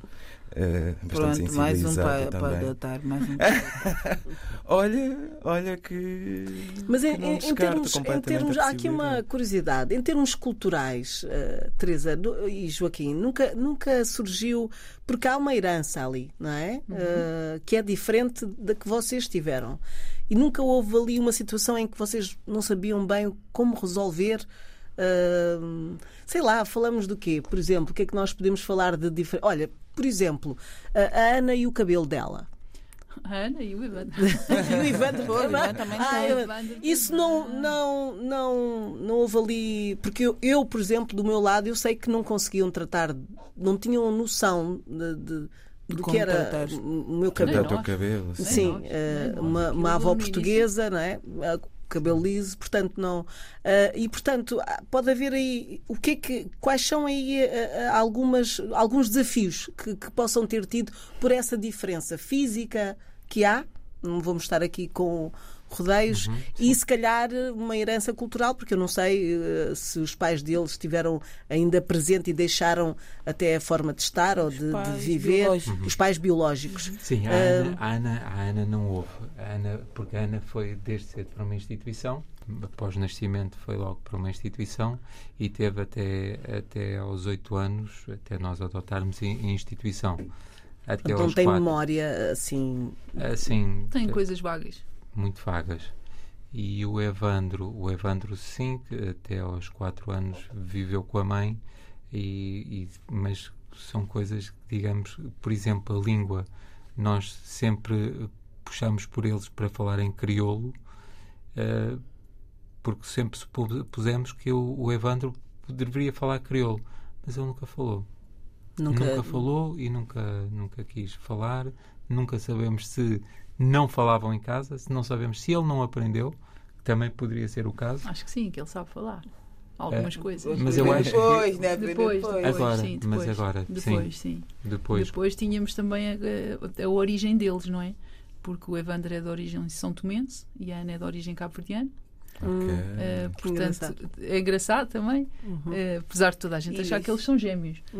Eh, bastante Pronto, mais um para, para adotar, mais um. [LAUGHS] Olha, olha que. Mas em, que em- termos, em termos há aqui uma curiosidade. Em termos culturais, eh, Teresa no- e Joaquim, nunca, nunca surgiu. Porque há uma herança ali, não é? Eh, que é diferente da que vocês tiveram. E nunca houve ali uma situação em que vocês não sabiam bem como resolver. Sei lá, falamos do quê? Por exemplo, o que é que nós podemos falar de diferente? Olha, por exemplo, a, Ana e o cabelo dela. A Ana e o Ivan. E [LAUGHS] o o Ivan também Ah, tem. Isso não, não, não, não houve ali. Porque eu, eu, por exemplo, do meu lado, eu sei que não conseguiam tratar, não tinham noção de, de- do que era tratar. o meu cabelo. o teu nós. cabelo. Sim, nós, eh, uma, avó portuguesa, não é? Cabelo liso, portanto, não. ah, e, portanto, ah, pode haver aí. O que é que, quais são aí ah, algumas, alguns desafios que, que possam ter tido por essa diferença física que há? Não vamos estar aqui com rodeios e se calhar uma herança cultural, porque eu não sei eh, se os pais deles estiveram ainda presente e deixaram até a forma de estar ou de, de viver, biológicos. os pais biológicos. Sim, a, Ana, a, Ana, a Ana não houve. A Ana, porque a Ana foi desde cedo para uma instituição, após o nascimento foi logo para uma instituição e teve até, até aos oito anos, até nós adotarmos em, em instituição. Até Então tem quatro. memória assim. Assim, Tem te- coisas vagas. Muito vagas. E o Evandro, o Evandro sim, que até aos quatro anos viveu com a mãe, e, e- mas são coisas que, digamos, por exemplo, a língua, nós sempre puxamos por eles para falar em crioulo, eh, porque sempre supu- pusemos que o, o Evandro deveria falar crioulo, mas ele nunca falou. Nunca, Nunca falou e nunca, nunca quis falar. Nunca sabemos se não falavam em casa, se não sabemos se ele não aprendeu, que também poderia ser o caso. Acho que sim, que ele sabe falar. Algumas É, coisas. mas eu acho que- Depois, né? Depois, depois, Agora, sim, depois. mas agora, Depois, sim. Depois, Depois tínhamos também a, a- a origem deles, não é? Porque o Evandro é de origem São Tomense e a Ana é de origem cabo-verdiana. Ok. Eh, que portanto, engraçado. é engraçado também, eh, apesar de toda a gente Ilhas. achar que eles são gêmeos. [LAUGHS]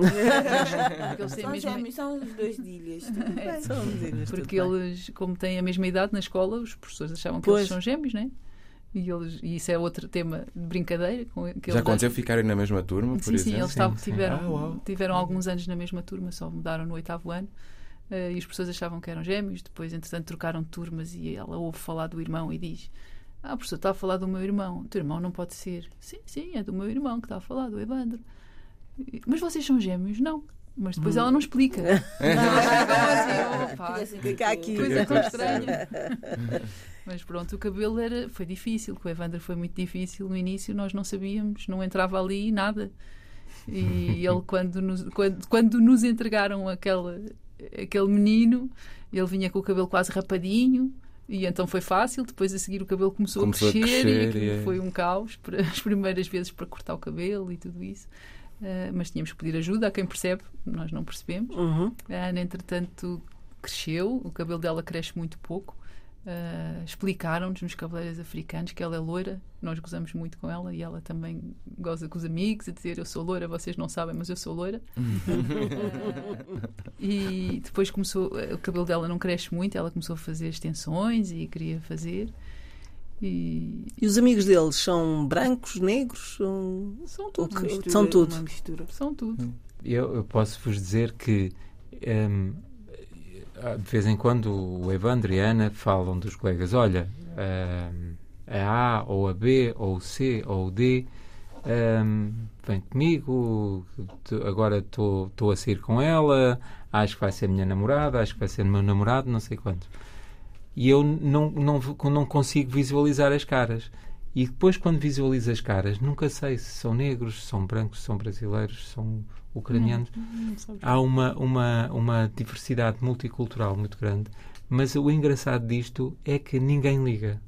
eles São mesma- gêmeos, são os dois de ilhas. [LAUGHS] É, São porque bem. eles, como têm a mesma idade na escola, os professores achavam que Pois. eles são gêmeos, não é? E, eles, e isso é outro tema de brincadeira. Com, que Já eles aconteceu ficarem na mesma turma, por Sim, sim, exemplo? eles estavam- Sim, sim. tiveram, Ah, tiveram alguns anos na mesma turma, só mudaram no oitavo ano. eh, e as pessoas achavam que eram gêmeos, depois, entretanto, trocaram de turmas e ela ouve falar do irmão e diz: Ah, professor está a falar do meu irmão. O teu irmão não pode ser. Sim, sim, é do meu irmão que está a falar, do Evandro. "E- Mas vocês são gêmeos? Não. Mas depois ela não explica. assim, opa, Fica assim, Fica aqui. coisa tão estranha. Mas pronto, o cabelo era, foi difícil, com o Evandro foi muito difícil. No início nós não sabíamos, não entrava ali nada. E ele, quando nos, quando, quando nos entregaram aquele, aquele menino, ele vinha com o cabelo quase rapadinho. E então foi fácil, depois a seguir o cabelo começou, Começou a, a crescer, crescer, e aquilo e é. foi um caos para [LAUGHS] as primeiras vezes para cortar o cabelo e tudo isso. Ah, mas tínhamos que pedir ajuda a quem percebe, nós não percebemos. Uhum. A Ana, entretanto, cresceu, o cabelo dela cresce muito pouco. Uh, explicaram-nos nos cabeleireiros africanos que ela é loira, nós gozamos muito com ela e ela também goza com os amigos a dizer eu sou loira, vocês não sabem, mas eu sou loira. uh, [LAUGHS] e depois começou, o cabelo dela não cresce muito, ela começou a fazer extensões e queria fazer. E, e os amigos deles são brancos, negros? São, são tudo. Mistura, são tudo. São tudo. Eu, eu posso vos dizer que. Um, de vez em quando o Evandro e a Ana falam dos colegas: olha, um, a A ou a B ou o C ou o D um, vem comigo, agora estou a sair com ela, acho que vai ser minha namorada, acho que vai ser meu namorado, não sei quanto. E eu não, não, não consigo visualizar as caras. E depois, quando visualizo as caras, nunca sei se são negros, se são brancos, se são brasileiros, se são ucranianos. Não, não Há uma, uma, uma diversidade multicultural muito grande, mas o engraçado disto é que ninguém liga.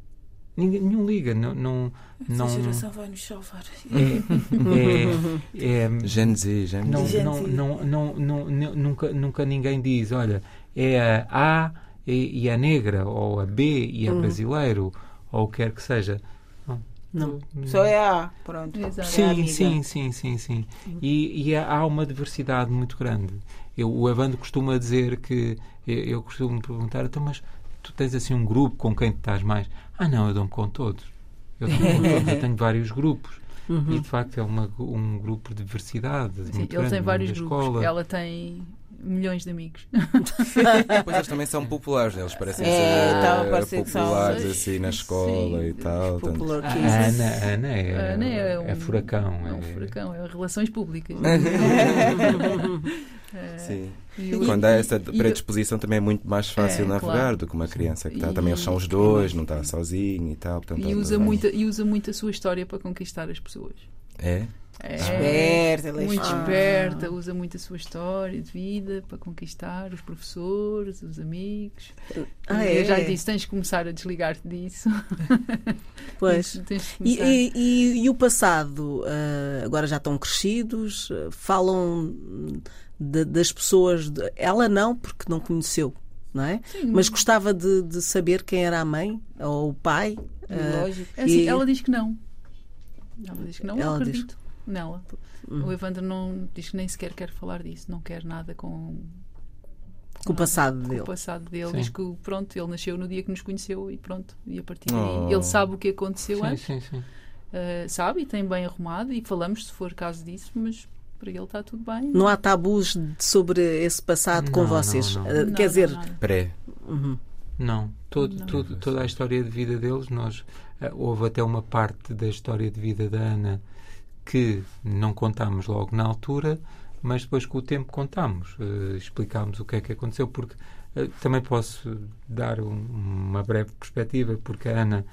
Ninguém, nenhum liga. Não, não, não, Essa geração vai nos salvar. É, é, [LAUGHS] é, Gen Z, Gen não, Z. Não, não, não, não, nunca, nunca ninguém diz, olha, é a A e, e a negra, ou a B e a hum. brasileiro, ou o que quer que seja. Não. Só é A, pronto. Exato. Sim, é sim, sim, sim, sim. E, e, há uma diversidade muito grande. Eu, o Evandro costuma dizer que eu, eu costumo perguntar, então, mas tu tens assim um grupo com quem estás mais? Ah, não, eu dou-me com todos. Eu, dou com todos. eu [LAUGHS] tenho vários grupos. Uhum. E de facto é uma, um grupo de diversidade. Sim, muito ele grande, tem vários grupos. Escola. Ela tem milhões de amigos. [LAUGHS] pois eles também são [LAUGHS] populares, eles parecem é, ser populares assim na escola Sim, e tal. Tanto... A Ana, Ana, é, Ana é, um, é furacão. É um é. furacão, é relações públicas. [LAUGHS] É. Sim. E quando há essa predisposição também é muito mais fácil é, navegar claro. do que uma criança que está. Também eles são os dois, não está sozinho e tal. Portanto, e, usa muito, e usa muito a sua história para conquistar as pessoas. É? É, esperta, ela é muito esperta, ah. usa muito a sua história de vida para conquistar os professores, os amigos. Ah, é? Eu já disse, tens de começar a desligar-te disso. [LAUGHS] Pois. e, e, e, e, o passado, uh, agora já estão crescidos, uh, falam de, das pessoas. De, ela não, porque não conheceu. Não é? Sim, mas gostava de, de, saber quem era a mãe ou o pai. Lógico. Uh, é assim, ela diz que não. Ela diz que não, ela acredito. Diz nela. Uhum. O Evandro não diz que nem sequer quer falar disso, não quer nada com com o passado com dele. o passado dele. Sim. Diz que pronto, ele nasceu no dia que nos conheceu e pronto. E a partir daí oh. ele sabe o que aconteceu sim, antes. Sim, sim. Uh, sabe e tem bem arrumado e falamos se for caso disso, mas para ele está tudo bem. Não há tabus sobre esse passado não, com vocês. Não, não. Uh, quer dizer, pré. Uhum. Não, todo, todo, toda a história de vida deles, nós uh, houve até uma parte da história de vida da Ana que não contámos logo na altura, mas depois com o tempo contámos, uh, explicámos o que é que aconteceu, porque uh, também posso dar um, uma breve perspectiva, porque a Ana,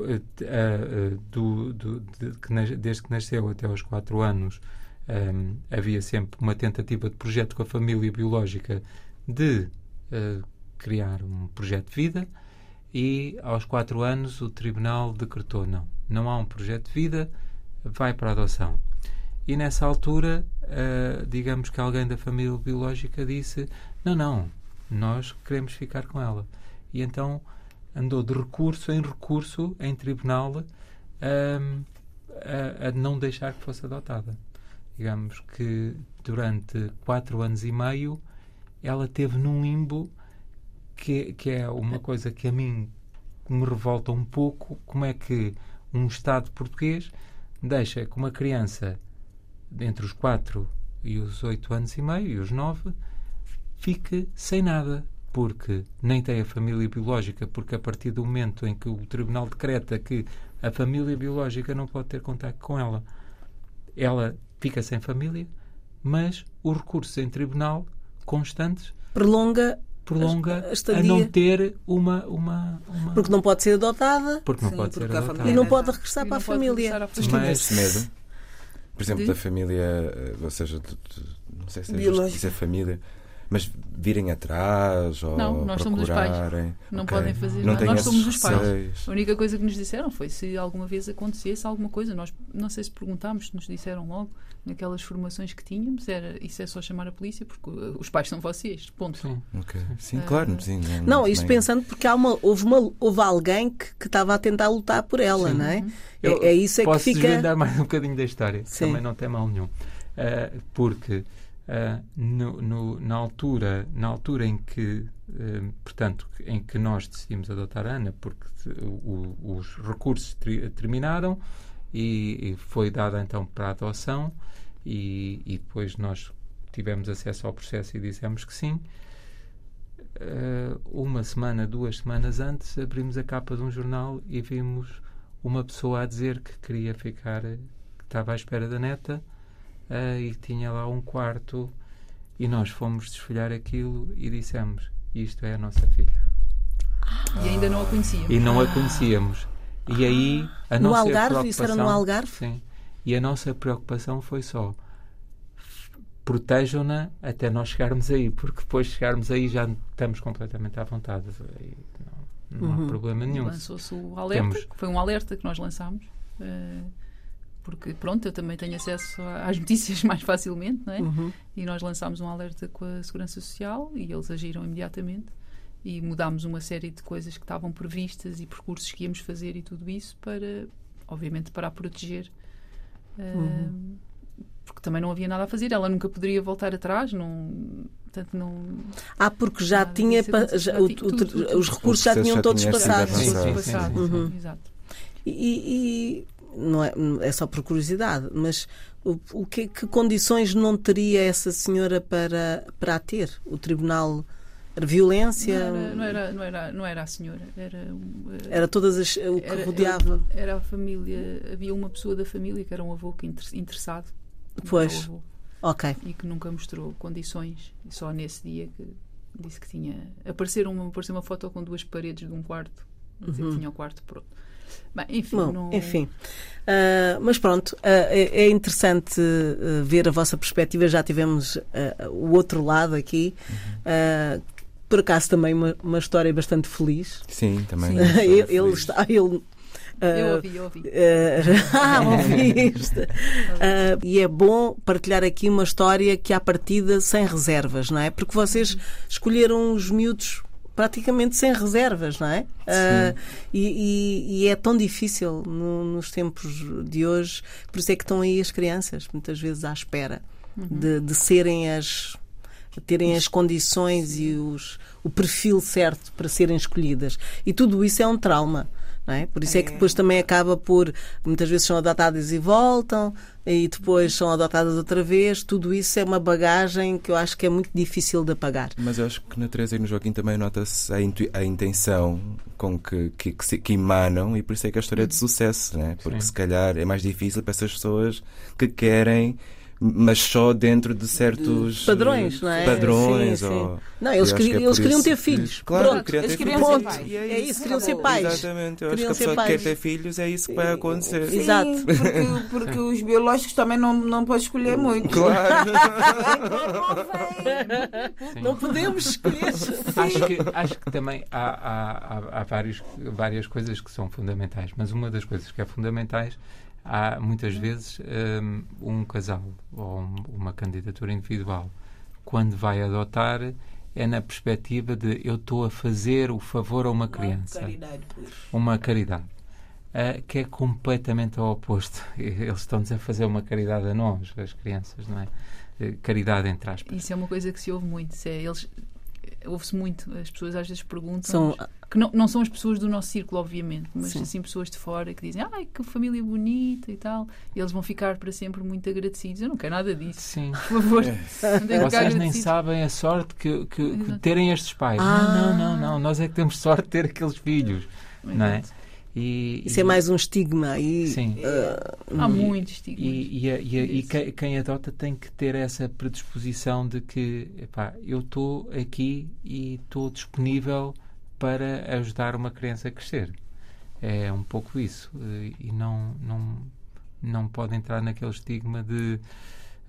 uh, do, do, de, que, desde que nasceu até aos 4 anos, um, havia sempre uma tentativa de projeto com a família biológica de criar um projeto de vida e aos 4 anos o tribunal decretou não, não há um projeto de vida, vai para a adoção. E nessa altura, uh, digamos que alguém da família biológica disse: Não, não, nós queremos ficar com ela. E então andou de recurso em recurso em tribunal uh, a, a não deixar que fosse adotada. Digamos que durante quatro anos e meio ela teve num limbo que, que é uma coisa que a mim me revolta um pouco. Como é que um Estado português deixa que uma criança entre os 4 e os 8 anos e meio e os 9 fique sem nada, porque nem tem a família biológica, porque a partir do momento em que o tribunal decreta que a família biológica não pode ter contato com ela, ela fica sem família, mas os recursos em tribunal constantes prolonga prolonga a, a, a, não ter uma, uma, uma, Porque não pode ser adotada. Porque não Sim, pode ser adotada. E não pode regressar para a família. Mas tem esse medo. Por exemplo, de? da família, eh, ou seja, de, de, não sei se é justo dizer família, Mas virem atrás ou Não, nós somos os pais. procurarem. Não Ok. podem fazer Não nada. Nós somos os pais. receios. A única coisa que nos disseram foi se alguma vez acontecesse alguma coisa. Nós não sei se perguntámos, se nos disseram logo naquelas formações que tínhamos, era isso é só chamar a polícia porque uh, os pais são vocês. Ponto. Sim. Ok. Sim, Ah. claro. Sim, Não, isto também- pensando porque há uma, houve, uma, houve alguém que, que estava a tentar lutar por ela, Sim. não é? Eu É, é isso é que Posso fica. desvendar mais um bocadinho da história, Sim. também não tem mal nenhum. Ah, porque ah, no- no- na, altura, na altura em que, eh, portanto, em que nós decidimos adotar a Ana, porque o- os recursos tri- terminaram e, e foi dada então para adoção e, e depois nós tivemos acesso ao processo e dissemos que sim. Ah, uma semana, duas semanas antes, abrimos a capa de um jornal e vimos uma pessoa a dizer que queria ficar, que estava à espera da neta ah, e tinha lá um quarto. E nós fomos desfolhar aquilo e dissemos: Isto é a nossa filha. E ainda não a conhecíamos. E não a conhecíamos. E aí a No nossa Algarve? Isso era no preocupação- Algarve? Sim. E a nossa preocupação foi só protejam-na até nós chegarmos aí, porque depois de chegarmos aí já estamos completamente à vontade. Não, não Uhum. há problema nenhum. Lançou-se o alerta, Temos- que foi um alerta que nós lançámos. eh, porque, pronto, eu também tenho acesso às notícias [LAUGHS] mais facilmente, não é? Uhum. E nós lançámos um alerta com a Segurança Social e eles agiram imediatamente e mudámos uma série de coisas que estavam previstas e percursos que íamos fazer e tudo isso para, obviamente, para a proteger. Uhum. Porque também não havia nada a fazer, ela nunca poderia voltar atrás, não, portanto, não, Ah, porque já Nada tinha. já- o- tudo, tudo, os recursos já tinham já todos passados. passado. sim, sim. Uhum. Exato. E, e- não é, é só por curiosidade, mas o, o que, que condições não teria essa senhora para, para a ter? O tribunal era violência? Não era, não, era, não, era, não era a senhora, era, eh, Era todas as, o que era- rodeava. era a família, havia uma pessoa da família que era um avô que inter- interessado Pois. avô, Ok. e que nunca mostrou condições, e só nesse dia que disse que tinha. Apareceram uma, apareceu uma foto com duas paredes de um quarto, dizer que tinha o quarto pronto. Bem, enfim, Uhum. Bom, não, enfim. Ah, mas pronto, ah, é, é interessante ah, ver a vossa perspectiva. Já tivemos o outro lado aqui. Ah, por acaso também uma, uma história bastante feliz. Sim, também. ele, Estou ele feliz. está. Ele, ah, Eu ouvi, eu ouvi. Ah, [LAUGHS] ouviste. [LAUGHS] Ah, e é bom partilhar aqui uma história que à partida sem reservas, não é? Porque vocês escolheram os miúdos praticamente sem reservas, não é? Ah, e, e- e é tão difícil no- nos tempos de hoje, por isso é que estão aí as crianças, muitas vezes à espera de, de serem as terem as condições e os, o perfil certo para serem escolhidas. E tudo isso é um trauma. Não é? Por isso é. que É. depois também acaba por. Muitas vezes são adotadas e voltam, e depois são adotadas outra vez. Tudo isso é uma bagagem que eu acho que é muito difícil de apagar. Mas eu acho que na Teresa e no Joaquim também nota-se a, a intenção com que, que, que, se- que emanam e por isso é que a história é de sucesso, né? porque Sim. se calhar é mais difícil para essas pessoas que querem, mas só dentro de certos Padrões, não é? Padrões. Sim, sim. ou- Não, eles, acho queriam, que é eles queriam ter que- filhos. Claro, Pronto. queria ter Eles filhos. queriam ser Ponto. pais. É isso, queriam ser pais. Exatamente, eu acho Queriam que a pessoa que pais. quer ter filhos é isso que vai acontecer. Sim. Exato. Porque, porque os biológicos também não, não podem escolher muito. Claro. [LAUGHS] Não podemos escolher. acho, que, acho que também há, há, há, há vários, várias coisas que são fundamentais, mas uma das coisas que é fundamentais há muitas vezes hum, um, casal ou um- uma candidatura individual quando vai adotar é na perspectiva de eu estou a fazer o favor a uma criança, Caridade, pois. uma caridade. ah, que é completamente ao oposto. [LAUGHS] Eles estão-nos a fazer uma caridade a nós, as crianças, não é? Eh, Caridade entre aspas. Isso é uma coisa que se ouve muito. é, eles ouve-se muito. As pessoas às vezes perguntam São, que não, não são as pessoas do nosso círculo, obviamente, mas Sim. assim pessoas de fora que dizem ai que família bonita e tal. E eles vão ficar para sempre muito agradecidos. Eu não quero nada disso, Sim. por favor. [LAUGHS] Ficar Vocês nem sabem a sorte que, que- que terem estes pais. Ah. Não, não, não, não. Nós é que temos sorte de ter aqueles filhos. Não é? E, isso é mais um estigma. E, Sim. Há E- muitos estigmas. E, e, e e quem, adota tem que ter essa predisposição de que epá, eu estou aqui e estou disponível para ajudar uma criança a crescer. É um pouco isso. E não, não, não pode entrar naquele estigma de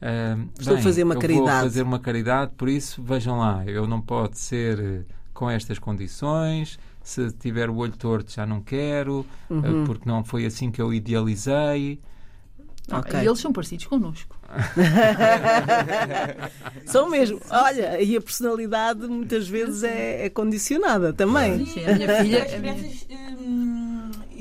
Uh, Estou bem, a fazer uma eu caridade. Vou fazer uma caridade, por isso, vejam lá, eu não posso ser com estas condições. Se tiver o olho torto, já não quero, uhum. uh, porque não foi assim que eu idealizei. Okay. E eles são parecidos connosco. [LAUGHS] São mesmo. Olha, e a personalidade muitas vezes é, é condicionada também. Sim, a minha filha.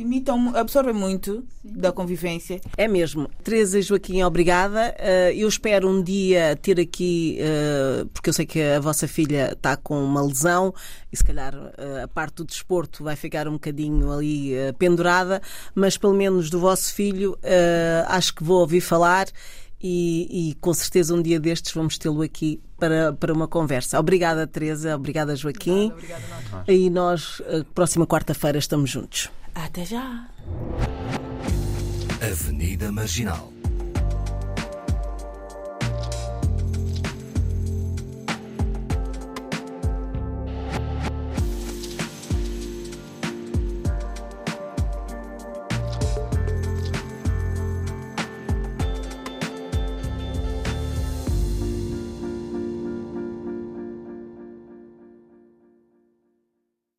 Imitam, absorvem muito Sim. da convivência. É mesmo. Teresa e Joaquim, obrigada. Uh, eu espero um dia ter aqui, uh, porque eu sei que a vossa filha está com uma lesão e se calhar uh, a parte do desporto vai ficar um bocadinho ali pendurada, mas pelo menos do vosso filho acho que vou ouvir falar e, e, com certeza um dia destes vamos tê-lo aqui para, para uma conversa. Obrigada, Teresa. Obrigada, Joaquim. Obrigada, obrigada nós. E nós, próxima quarta-feira, estamos juntos. Até já. Avenida Marginal